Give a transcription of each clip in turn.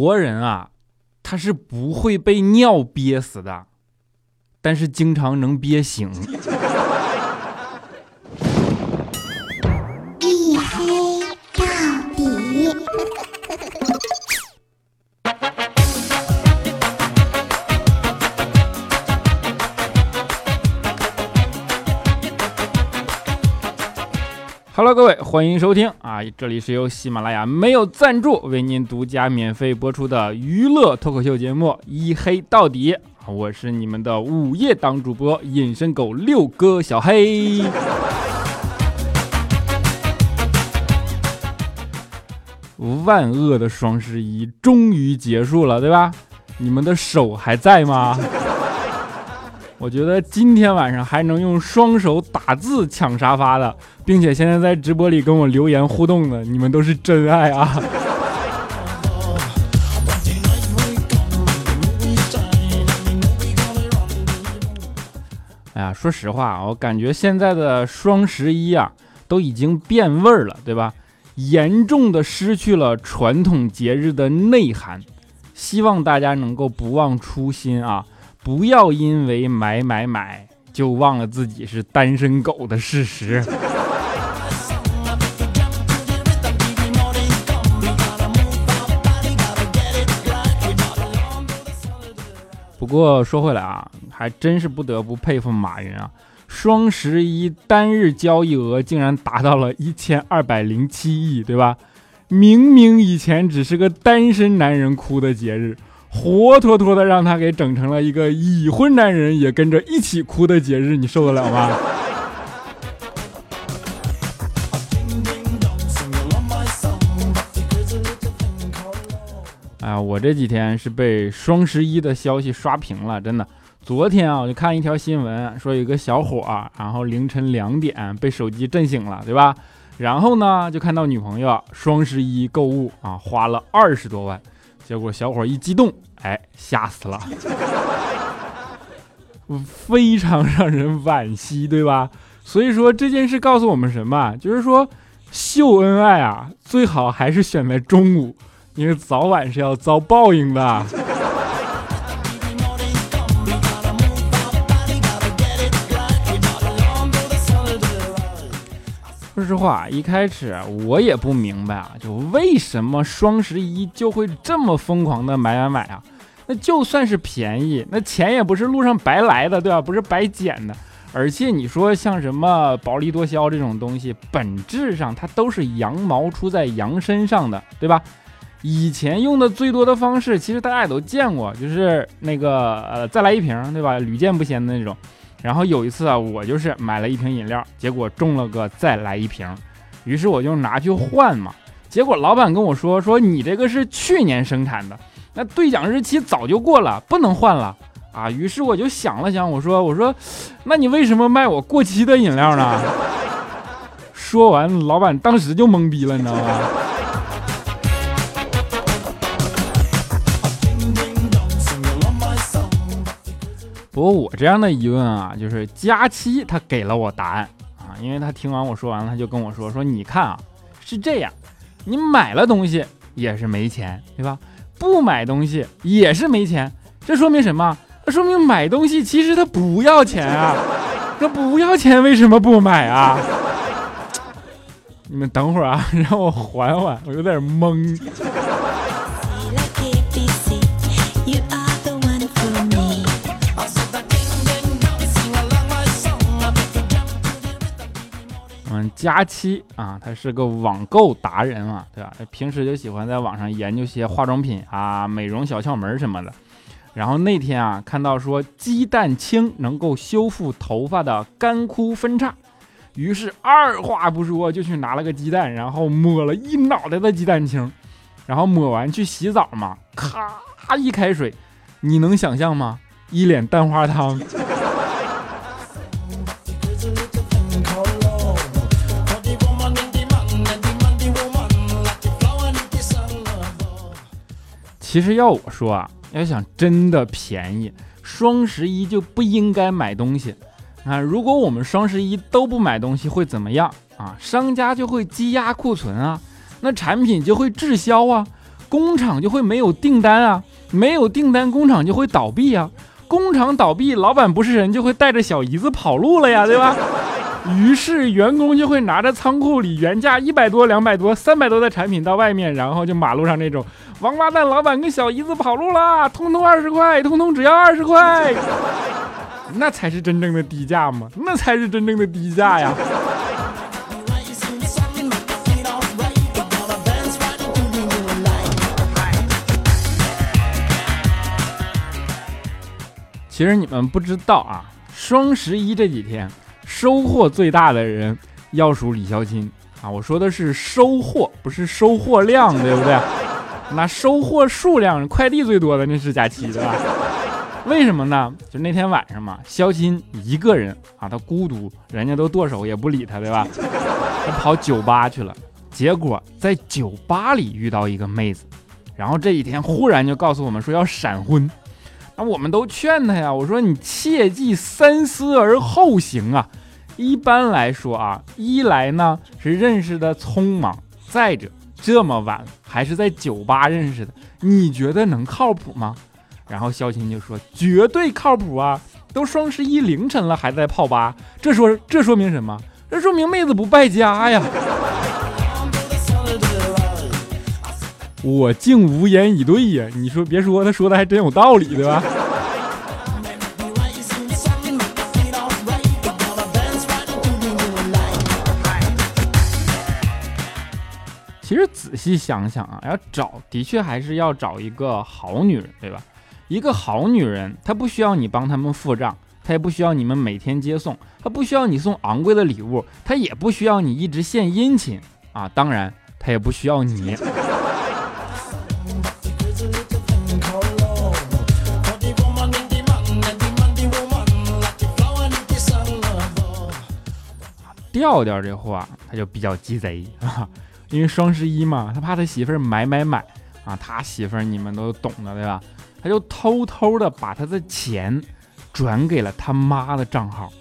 活人啊，他是不会被尿憋死的，但是经常能憋醒。各位，欢迎收听啊！这里是由喜马拉雅没有赞助为您独家免费播出的娱乐脱口秀节目《一黑到底》，我是你们的午夜档主播隐身狗六哥小黑。万恶的双十一终于结束了，对吧？你们的手还在吗？我觉得今天晚上还能用双手打字抢沙发的，并且现在在直播里跟我留言互动的，你们都是真爱啊！哎呀，说实话，我感觉现在的双十一啊，都已经变味儿了，对吧？严重的失去了传统节日的内涵。希望大家能够不忘初心啊！不要因为买买买就忘了自己是单身狗的事实。不过说回来啊，还真是不得不佩服马云啊！双十一单日交易额竟然达到了一千二百零七亿，对吧？明明以前只是个单身男人哭的节日。活脱脱的让他给整成了一个已婚男人也跟着一起哭的节日，你受得了吗？哎呀，我这几天是被双十一的消息刷屏了，真的。昨天啊，我就看一条新闻，说有个小伙儿，然后凌晨两点被手机震醒了，对吧？然后呢，就看到女朋友双十一购物啊，花了二十多万。结果小伙一激动，哎，吓死了，非常让人惋惜，对吧？所以说这件事告诉我们什么？就是说秀恩爱啊，最好还是选在中午，因为早晚是要遭报应的。说实话，一开始我也不明白啊，就为什么双十一就会这么疯狂的买买买啊？那就算是便宜，那钱也不是路上白来的，对吧？不是白捡的。而且你说像什么薄利多销这种东西，本质上它都是羊毛出在羊身上的，对吧？以前用的最多的方式，其实大家也都见过，就是那个呃再来一瓶，对吧？屡见不鲜的那种。然后有一次啊，我就是买了一瓶饮料，结果中了个再来一瓶，于是我就拿去换嘛。结果老板跟我说说你这个是去年生产的，那兑奖日期早就过了，不能换了啊。于是我就想了想，我说我说，那你为什么卖我过期的饮料呢？说完，老板当时就懵逼了，你知道吗？不过我这样的疑问啊，就是佳期他给了我答案啊，因为他听完我说完了，他就跟我说说，你看啊，是这样，你买了东西也是没钱，对吧？不买东西也是没钱，这说明什么？这说明买东西其实他不要钱啊，他不要钱为什么不买啊？你们等会儿啊，让我缓缓，我有点懵。佳期啊，他是个网购达人嘛，对吧？平时就喜欢在网上研究些化妆品啊、美容小窍门什么的。然后那天啊，看到说鸡蛋清能够修复头发的干枯分叉，于是二话不说就去拿了个鸡蛋，然后抹了一脑袋的鸡蛋清，然后抹完去洗澡嘛，咔一开水，你能想象吗？一脸蛋花汤。其实要我说啊，要想真的便宜，双十一就不应该买东西啊！如果我们双十一都不买东西，会怎么样啊？商家就会积压库存啊，那产品就会滞销啊，工厂就会没有订单啊，没有订单，工厂就会倒闭啊，工厂倒闭，老板不是人就会带着小姨子跑路了呀，对吧？于是员工就会拿着仓库里原价一百多、两百多、三百多的产品到外面，然后就马路上那种王八蛋老板跟小姨子跑路啦，通通二十块，通通只要二十块，那才是真正的低价嘛？那才是真正的低价呀！其实你们不知道啊，双十一这几天。收获最大的人要数李肖钦啊！我说的是收获，不是收获量，对不对？那收获数量，快递最多的那是佳期，对吧？为什么呢？就那天晚上嘛，肖钦一个人啊，他孤独，人家都剁手也不理他，对吧？他跑酒吧去了，结果在酒吧里遇到一个妹子，然后这几天忽然就告诉我们说要闪婚。那我们都劝他呀，我说你切记三思而后行啊。一般来说啊，一来呢是认识的匆忙，再者这么晚还是在酒吧认识的，你觉得能靠谱吗？然后肖琴就说绝对靠谱啊，都双十一凌晨了还在泡吧，这说这说明什么？这说明妹子不败家呀。我竟无言以对呀！你说别说，他说的还真有道理，对吧？其实仔细想想啊，要找的确还是要找一个好女人，对吧？一个好女人，她不需要你帮他们付账，她也不需要你们每天接送，她不需要你送昂贵的礼物，她也不需要你一直献殷勤啊！当然，她也不需要你。调调这货他就比较鸡贼啊，因为双十一嘛，他怕他媳妇儿买买买啊，他媳妇儿你们都懂的对吧？他就偷偷的把他的钱转给了他妈的账号，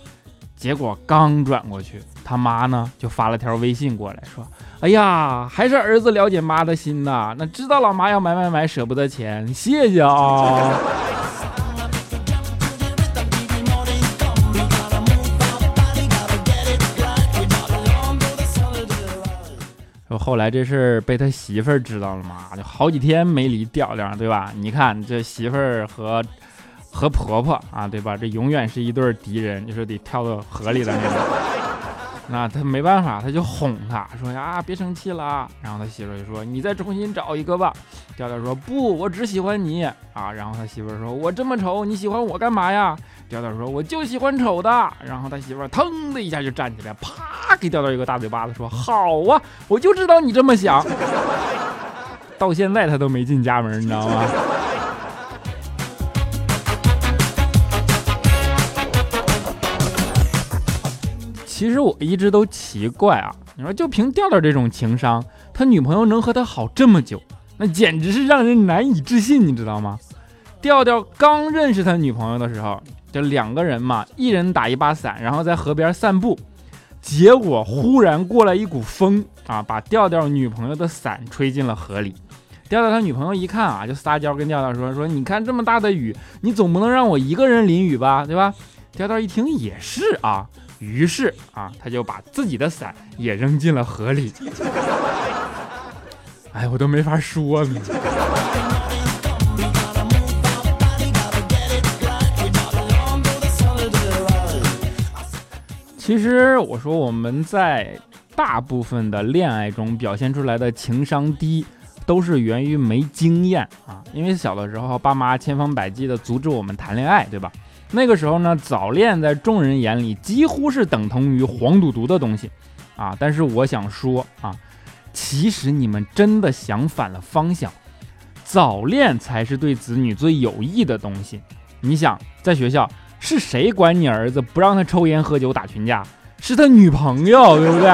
结果刚转过去，他妈呢就发了条微信过来，说：“哎呀，还是儿子了解妈的心呐，那知道老妈要买买买舍不得钱，谢谢啊。”后来这事儿被他媳妇儿知道了嘛，就好几天没离调调，对吧？你看这媳妇儿和和婆婆啊，对吧？这永远是一对敌人，就是得跳到河里的那种。那他没办法，他就哄他说呀，别生气了。然后他媳妇就说，你再重新找一个吧。调调说不，我只喜欢你啊。然后他媳妇说，我这么丑，你喜欢我干嘛呀？调调说：“我就喜欢丑的。”然后他媳妇腾的一下就站起来，啪给调调一个大嘴巴子，说：“好啊，我就知道你这么想。”到现在他都没进家门，你知道吗？其实我一直都奇怪啊，你说就凭调调这种情商，他女朋友能和他好这么久，那简直是让人难以置信，你知道吗？调调刚认识他女朋友的时候。就两个人嘛，一人打一把伞，然后在河边散步，结果忽然过来一股风啊，把调调女朋友的伞吹进了河里。调调他女朋友一看啊，就撒娇跟调调说：“说你看这么大的雨，你总不能让我一个人淋雨吧，对吧？”调调一听也是啊，于是啊，他就把自己的伞也扔进了河里。哎，我都没法说呢。其实我说我们在大部分的恋爱中表现出来的情商低，都是源于没经验啊。因为小的时候爸妈千方百计的阻止我们谈恋爱，对吧？那个时候呢，早恋在众人眼里几乎是等同于黄赌毒的东西啊。但是我想说啊，其实你们真的想反了方向，早恋才是对子女最有益的东西。你想在学校。是谁管你儿子不让他抽烟喝酒打群架？是他女朋友，对不对？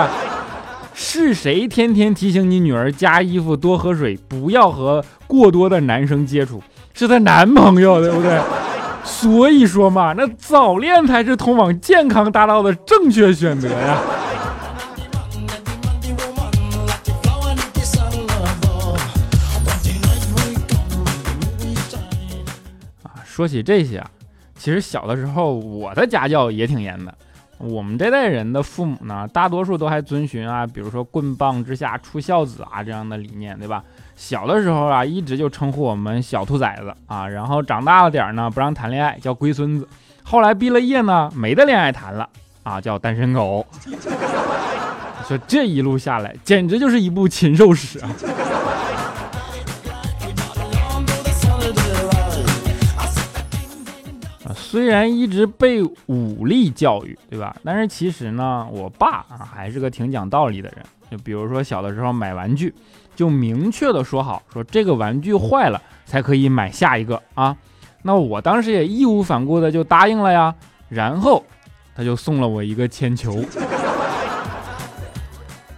是谁天天提醒你女儿加衣服、多喝水、不要和过多的男生接触？是他男朋友，对不对？所以说嘛那早恋才是通往健康大道的正确选择呀。啊说起这些啊其实小的时候我的家教也挺严的。我们这代人的父母呢大多数都还遵循啊比如说棍棒之下出孝子啊这样的理念对吧？小的时候啊，一直就称呼我们小兔崽子啊，然后长大了点呢，不让谈恋爱，叫龟孙子。后来毕了业呢，没得恋爱谈了啊，叫单身狗。说这一路下来，简直就是一部禽兽史啊！虽然一直被武力教育，对吧？但是其实呢，我爸啊还是个挺讲道理的人。就比如说小的时候买玩具，就明确的说好，说这个玩具坏了才可以买下一个啊。那我当时也义无反顾的就答应了呀。然后他就送了我一个铅球，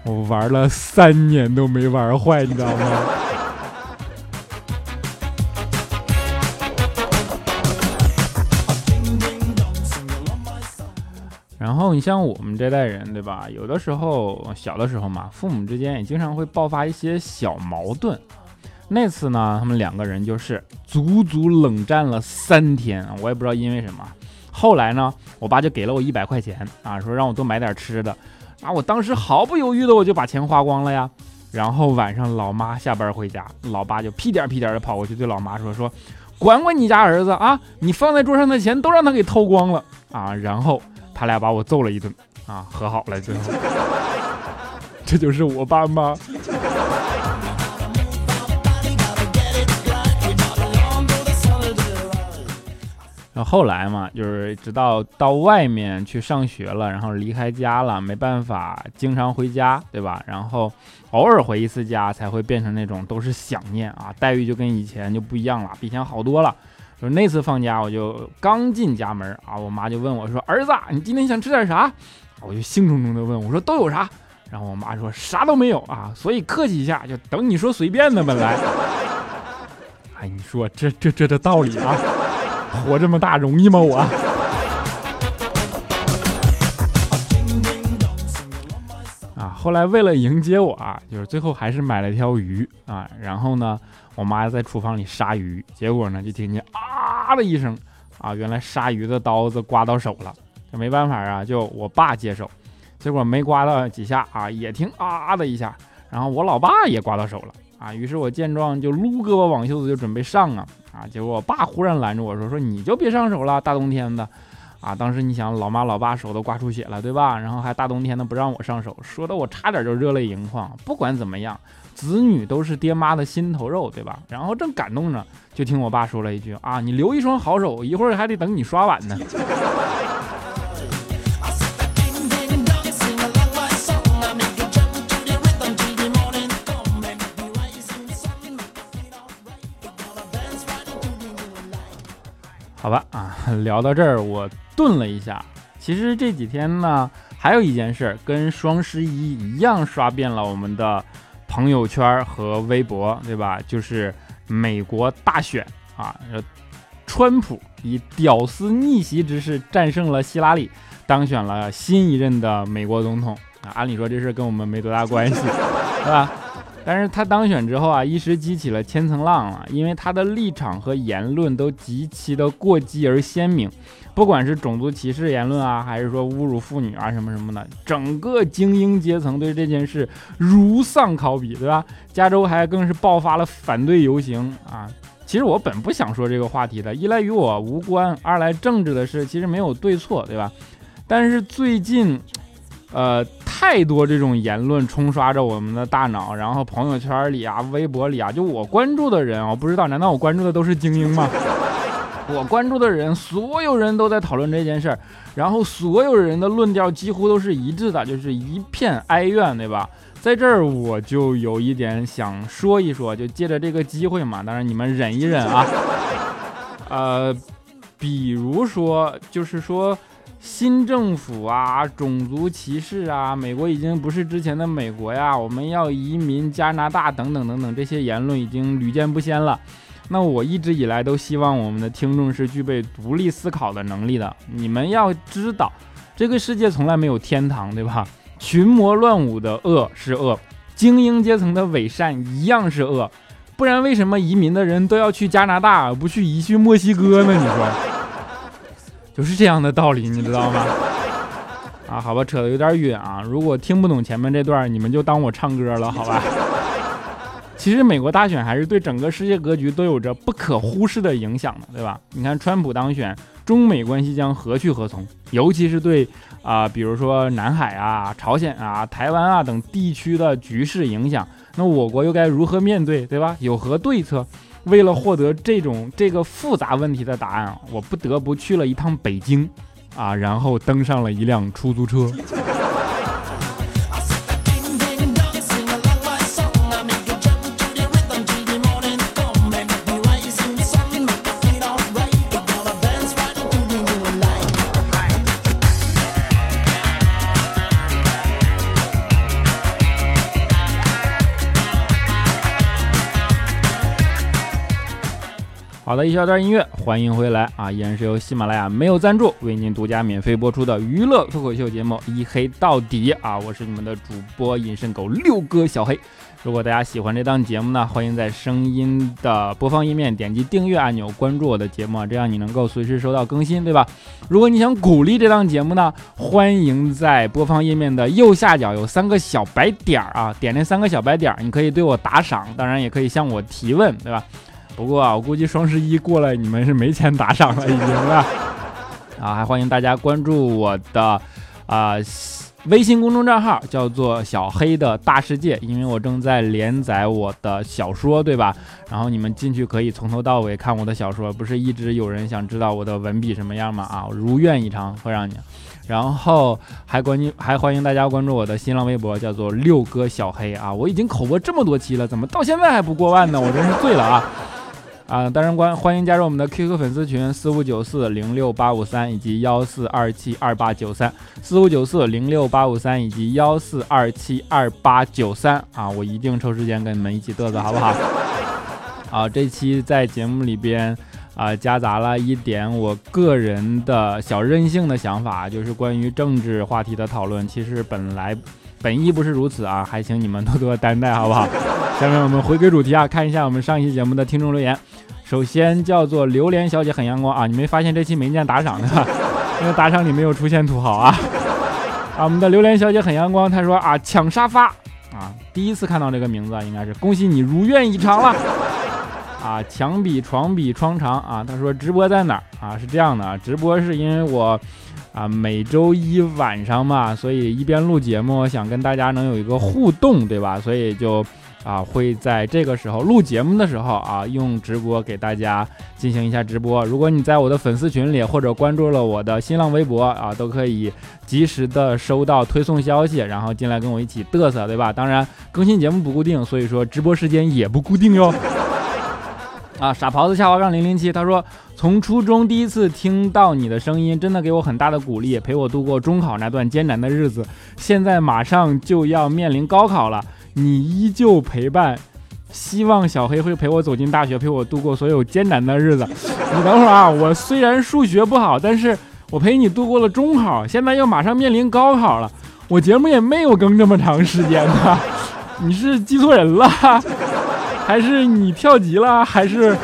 我玩了三年都没玩坏，你知道吗？然后你像我们这代人，对吧？有的时候小的时候嘛，父母之间也经常会爆发一些小矛盾。那次呢，他们两个人就是足足冷战了三天，我也不知道因为什么。后来呢，我爸就给了我一百块钱啊，说让我多买点吃的。啊，我当时毫不犹豫的我就把钱花光了呀。然后晚上老妈下班回家，老爸就屁颠屁颠的跑过去对老妈说说，管管你家儿子啊，你放在桌上的钱都让他给偷光了啊。然后。他俩把我揍了一顿啊，和好了最后，这就是我爸妈。然后后来嘛，就是直到到外面去上学了，然后离开家了，没办法经常回家，对吧？然后偶尔回一次家，才会变成那种都是想念啊，待遇就跟以前就不一样了，比以前好多了。就那次放假，我就刚进家门啊，我妈就问我说：“儿子，你今天想吃点啥？”我就兴冲冲的问我说：“都有啥？”然后我妈说：“啥都没有啊。”所以客气一下，就等你说随便的。本来，哎，你说这这这这道理啊，活这么大容易吗？我 啊，后来为了迎接我啊，就是最后还是买了条鱼啊，然后呢。我妈在厨房里杀鱼，结果呢就听见啊的一声，啊，原来杀鱼的刀子刮到手了，这没办法啊，就我爸接手，结果没刮到几下啊，也听啊的一下，然后我老爸也刮到手了啊，于是我见状就撸胳膊挽袖子就准备上啊啊，结果我爸忽然拦住我说说你就别上手了，大冬天的啊，当时你想老妈老爸手都刮出血了对吧？然后还大冬天的不让我上手，说的我差点就热泪盈眶。不管怎么样。子女都是爹妈的心头肉，对吧？然后正感动着，就听我爸说了一句：“啊，你留一双好手，一会儿还得等你刷碗呢。”好吧，啊，聊到这儿我顿了一下。其实这几天呢，还有一件事跟双十一一样刷遍了我们的。朋友圈和微博，对吧？就是美国大选啊，川普以屌丝逆袭之势战胜了希拉里，当选了新一任的美国总统啊。按理说这事跟我们没多大关系，是吧？但是他当选之后啊，一时激起了千层浪啊，因为他的立场和言论都极其的过激而鲜明。不管是种族歧视言论啊，还是说侮辱妇女啊什么什么的，整个精英阶层对这件事如丧考妣，对吧？加州还更是爆发了反对游行啊。其实我本不想说这个话题的，一来与我无关，二来政治的事其实没有对错，对吧？但是最近，呃，太多这种言论冲刷着我们的大脑，然后朋友圈里啊、微博里啊，就我关注的人，我不知道，难道我关注的都是精英吗？我关注的人，所有人都在讨论这件事儿，然后所有人的论调几乎都是一致的，就是一片哀怨，对吧？在这儿我就有一点想说一说，就借着这个机会嘛，当然你们忍一忍啊。呃，比如说，就是说新政府啊，种族歧视啊，美国已经不是之前的美国呀，我们要移民加拿大等等等等，这些言论已经屡见不鲜了。那我一直以来都希望我们的听众是具备独立思考的能力的。你们要知道，这个世界从来没有天堂，对吧？群魔乱舞的恶是恶，精英阶层的伪善一样是恶。不然为什么移民的人都要去加拿大，不去移去墨西哥呢？你说，就是这样的道理，你知道吗？啊，好吧，扯得有点远啊。如果听不懂前面这段，你们就当我唱歌了，好吧？其实美国大选还是对整个世界格局都有着不可忽视的影响的，对吧？你看川普当选，中美关系将何去何从？尤其是对啊，比如说南海啊、朝鲜啊、台湾啊等地区的局势影响，那我国又该如何面对，对吧？有何对策？为了获得这种这个复杂问题的答案，我不得不去了一趟北京，啊，然后登上了一辆出租车。好的，一小段音乐，欢迎回来啊！依然是由喜马拉雅没有赞助为您独家免费播出的娱乐脱口秀节目《一黑到底》啊！我是你们的主播隐身狗六哥小黑。如果大家喜欢这档节目呢，欢迎在声音的播放页面点击订阅按钮，关注我的节目，这样你能够随时收到更新，对吧？如果你想鼓励这档节目呢，欢迎在播放页面的右下角有三个小白点儿啊，点那三个小白点儿，你可以对我打赏，当然也可以向我提问，对吧？不过啊，我估计双十一过了，你们是没钱打赏了，已经了。啊，还欢迎大家关注我的啊微信公众账号，叫做小黑的大世界，因为我正在连载我的小说，对吧？然后你们进去可以从头到尾看我的小说，不是一直有人想知道我的文笔什么样吗？啊，如愿以偿，会让你。然后还关注，还欢迎大家关注我的新浪微博，叫做六哥小黑啊！我已经口播这么多期了，怎么到现在还不过万呢？我真是醉了啊！啊，当然关欢迎加入我们的 QQ 粉丝群四五九四零六八五三以及幺四二七二八九三四五九四零六八五三以及幺四二七二八九三啊，我一定抽时间跟你们一起嘚瑟，好不好？啊，这期在节目里边啊夹杂了一点我个人的小任性的想法，就是关于政治话题的讨论。其实本来本意不是如此啊，还请你们多多担待，好不好？下面我们回归主题啊，看一下我们上一期节目的听众留言。首先叫做榴莲小姐很阳光啊，你没发现这期没见打赏的，因为打赏里没有出现土豪啊。啊，我们的榴莲小姐很阳光，她说啊抢沙发啊，第一次看到这个名字应该是恭喜你如愿以偿了。啊，墙比床比窗长啊，她说直播在哪儿啊？是这样的啊，直播是因为我啊每周一晚上嘛，所以一边录节目，想跟大家能有一个互动，对吧？所以就。啊，会在这个时候录节目的时候啊，用直播给大家进行一下直播。如果你在我的粉丝群里或者关注了我的新浪微博啊，都可以及时的收到推送消息，然后进来跟我一起嘚瑟，对吧？当然更新节目不固定，所以说直播时间也不固定哟。啊，傻狍子下滑杠零零七，他说从初中第一次听到你的声音，真的给我很大的鼓励，陪我度过中考那段艰难的日子。现在马上就要面临高考了。你依旧陪伴，希望小黑会陪我走进大学，陪我度过所有艰难的日子。你等会儿啊，我虽然数学不好，但是我陪你度过了中考，现在又马上面临高考了。我节目也没有更这么长时间呢，你是记错人了，还是你跳级了，还是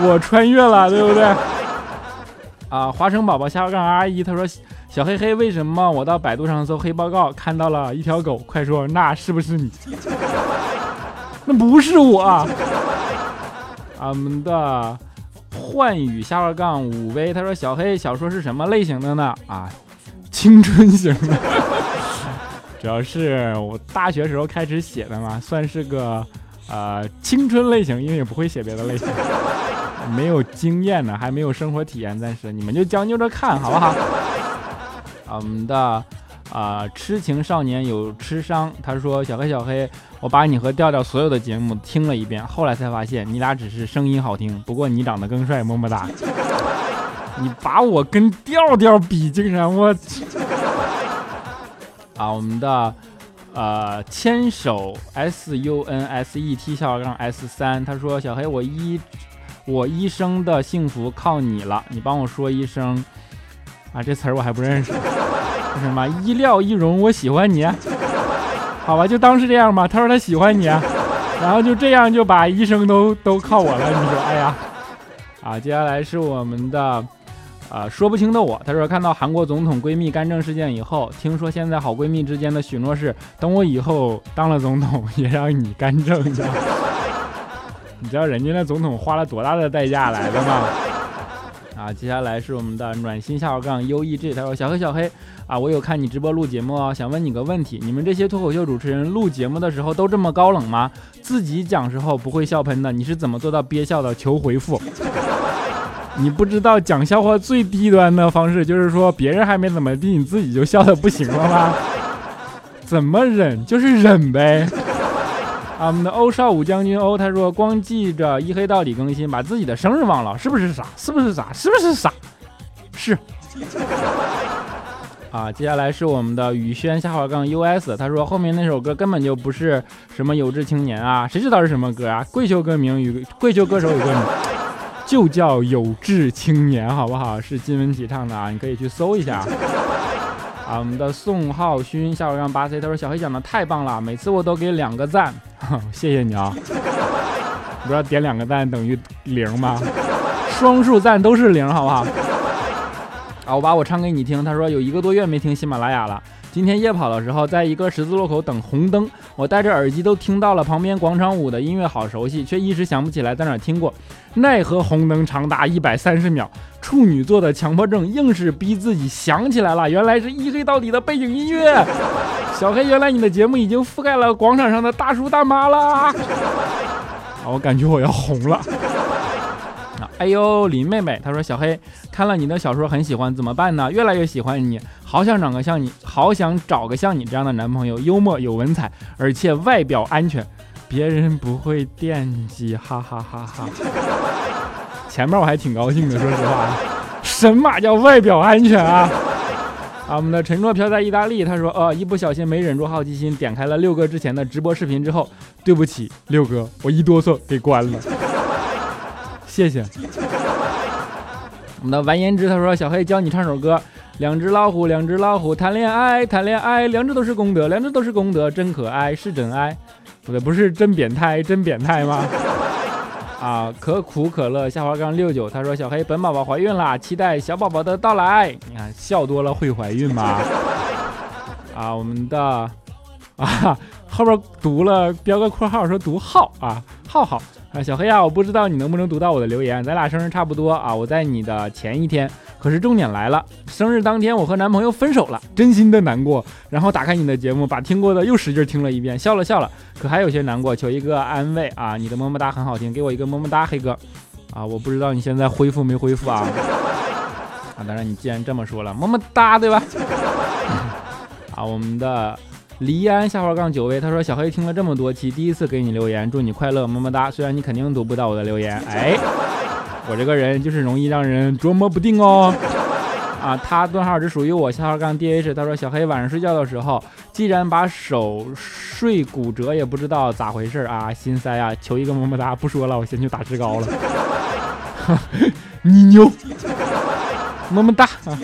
我穿越了，对不对？啊，花生宝宝下杠阿姨，他说。小黑黑，为什么我到百度上搜黑报告看到了一条狗？快说，那是不是你？那不是我。俺们的幻语下划杠五 V，他说小黑小说是什么类型的呢？啊，青春型的，主要是我大学时候开始写的嘛，算是个呃青春类型，因为也不会写别的类型，没有经验呢，还没有生活体验，暂时你们就将就着看好不好？我们的啊，痴情少年有痴伤。他说：“小黑，小黑，我把你和调调所有的节目听了一遍，后来才发现你俩只是声音好听，不过你长得更帅，么么哒。你把我跟调调比，竟然我啊，我们的呃，牵手 S U N S E T 小杠 S 三。他说：小黑，我一我一生的幸福靠你了，你帮我说一声。”啊，这词儿我还不认识，什么意料易容，我喜欢你，好吧，就当是这样吧。他说他喜欢你，然后就这样就把医生都都靠我了，你说，哎呀，啊，接下来是我们的。啊，说不清的我，他说看到韩国总统闺蜜干政事件以后，听说现在好闺蜜之间的许诺是，等我以后当了总统，也让你干政。你知道你知道人家那总统花了多大的代价来的吗？啊，接下来是我们的暖心下号杠 U E G，他说小黑小黑啊，我有看你直播录节目哦，想问你个问题，你们这些脱口秀主持人录节目的时候都这么高冷吗？自己讲时候不会笑喷的，你是怎么做到憋笑的？求回复。你不知道讲笑话最低端的方式就是说别人还没怎么地，你自己就笑的不行了吗？怎么忍就是忍呗。啊，我们的欧少武将军欧他说光记着一黑到底更新，把自己的生日忘了，是不是傻？是不是傻？是不是傻？是。啊，接下来是我们的宇轩下划杠 US，他说后面那首歌根本就不是什么有志青年啊，谁知道是什么歌啊？跪求歌名与跪求歌手有歌名。就叫有志青年，好不好？是金文岐唱的啊，你可以去搜一下。啊，我们的宋浩勋下午让八 C，他说小黑讲的太棒了，每次我都给两个赞，谢谢你啊。不知道点两个赞等于零吗？双数赞都是零，好不好？啊，我把我唱给你听。他说有一个多月没听喜马拉雅了。今天夜跑的时候，在一个十字路口等红灯，我戴着耳机都听到了旁边广场舞的音乐，好熟悉，却一时想不起来在哪听过。奈何红灯长达一百三十秒，处女座的强迫症硬是逼自己想起来了，原来是一黑到底的背景音乐。小黑，原来你的节目已经覆盖了广场上的大叔大妈了。啊，我感觉我要红了。哎呦，林妹妹，她说小黑看了你的小说很喜欢，怎么办呢？越来越喜欢你，好想找个像你，好想找个像你这样的男朋友，幽默有文采，而且外表安全，别人不会惦记，哈哈哈哈。前面我还挺高兴的，说实话，神马叫外表安全啊？啊，我们的陈若飘在意大利，他说，呃，一不小心没忍住好奇心，点开了六哥之前的直播视频之后，对不起，六哥，我一哆嗦给关了。谢谢。我们的完颜之他说：“小黑教你唱首歌，两只老虎，两只老虎谈恋爱，谈恋爱，两只都是功德，两只都是功德，真可爱，是真爱。不对，不是真变态，真变态吗？啊，可苦可乐下滑杠六九，他说：小黑本宝宝怀孕了，期待小宝宝的到来。你看笑多了会怀孕吗？啊，我们的啊后边读了标个括号说读浩啊，浩浩。”啊，小黑啊，我不知道你能不能读到我的留言，咱俩生日差不多啊，我在你的前一天。可是重点来了，生日当天我和男朋友分手了，真心的难过。然后打开你的节目，把听过的又使劲听了一遍，笑了笑了，可还有些难过，求一个安慰啊！你的么么哒很好听，给我一个么么哒，黑哥。啊，我不知道你现在恢复没恢复啊？啊，当然你既然这么说了，么么哒，对吧？啊，我们的。黎安下划杠九位，他说小黑听了这么多期，第一次给你留言，祝你快乐，么么哒。虽然你肯定读不到我的留言，哎，我这个人就是容易让人琢磨不定哦。啊，他顿号只属于我下号杠 dh，他说小黑晚上睡觉的时候，既然把手睡骨折，也不知道咋回事啊，心塞啊，求一个么么哒。不说了，我先去打志高了。你牛，么么哒。啊，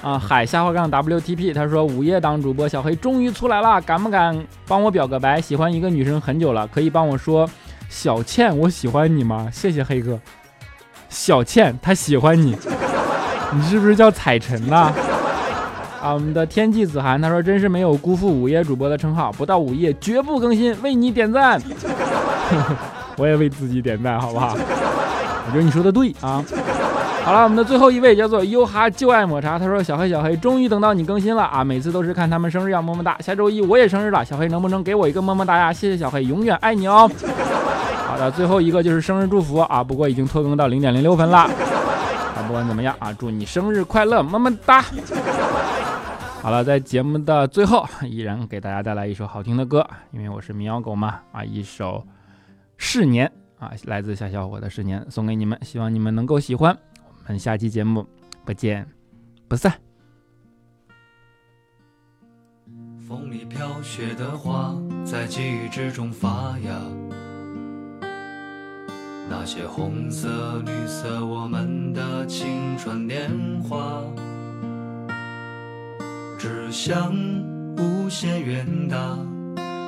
啊海下划杠 WTP，他说午夜当主播，小黑终于出来了，敢不敢帮我表个白？喜欢一个女生很久了，可以帮我说小倩，我喜欢你吗？谢谢黑哥。小倩她喜欢你，你是不是叫彩晨呐？啊，我们的天际子涵他说真是没有辜负午夜主播的称号，不到午夜绝不更新，为你点赞。我也为自己点赞，好不好？我觉得你说的对啊。好了，我们的最后一位叫做优哈就爱抹茶，他说：“小黑小黑，终于等到你更新了啊！每次都是看他们生日要么么哒，下周一我也生日了，小黑能不能给我一个么么哒呀？谢谢小黑，永远爱你哦。”好的，最后一个就是生日祝福啊，不过已经拖更到零点零六分了。啊，不管怎么样啊，祝你生日快乐，么么哒。好了，在节目的最后，依然给大家带来一首好听的歌，因为我是民谣狗嘛啊，一首《逝年》啊，来自夏小伙的《逝年》，送给你们，希望你们能够喜欢。我们下期节目不见不散。风里飘雪的花，在记忆之中发芽。那些红色、绿色，我们的青春年华，只想无限远大，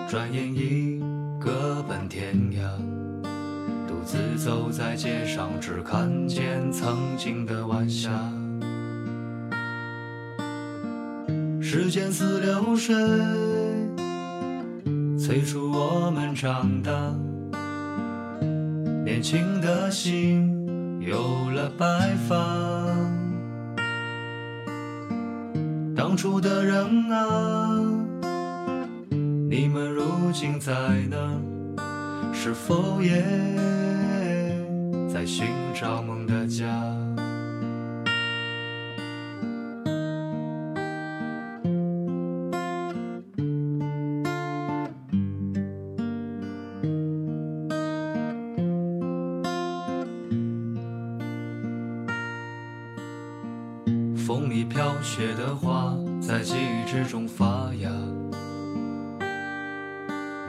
转眼已各奔天涯。独自走在街上，只看见曾经的晚霞。时间似流水，催促我们长大。年轻的心有了白发。当初的人啊，你们如今在哪？是否也在寻找梦的家？风里飘雪的花，在记忆之中发芽。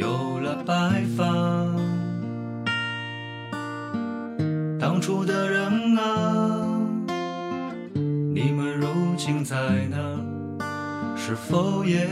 有了白发。当初的人啊，你们如今在哪？是否也？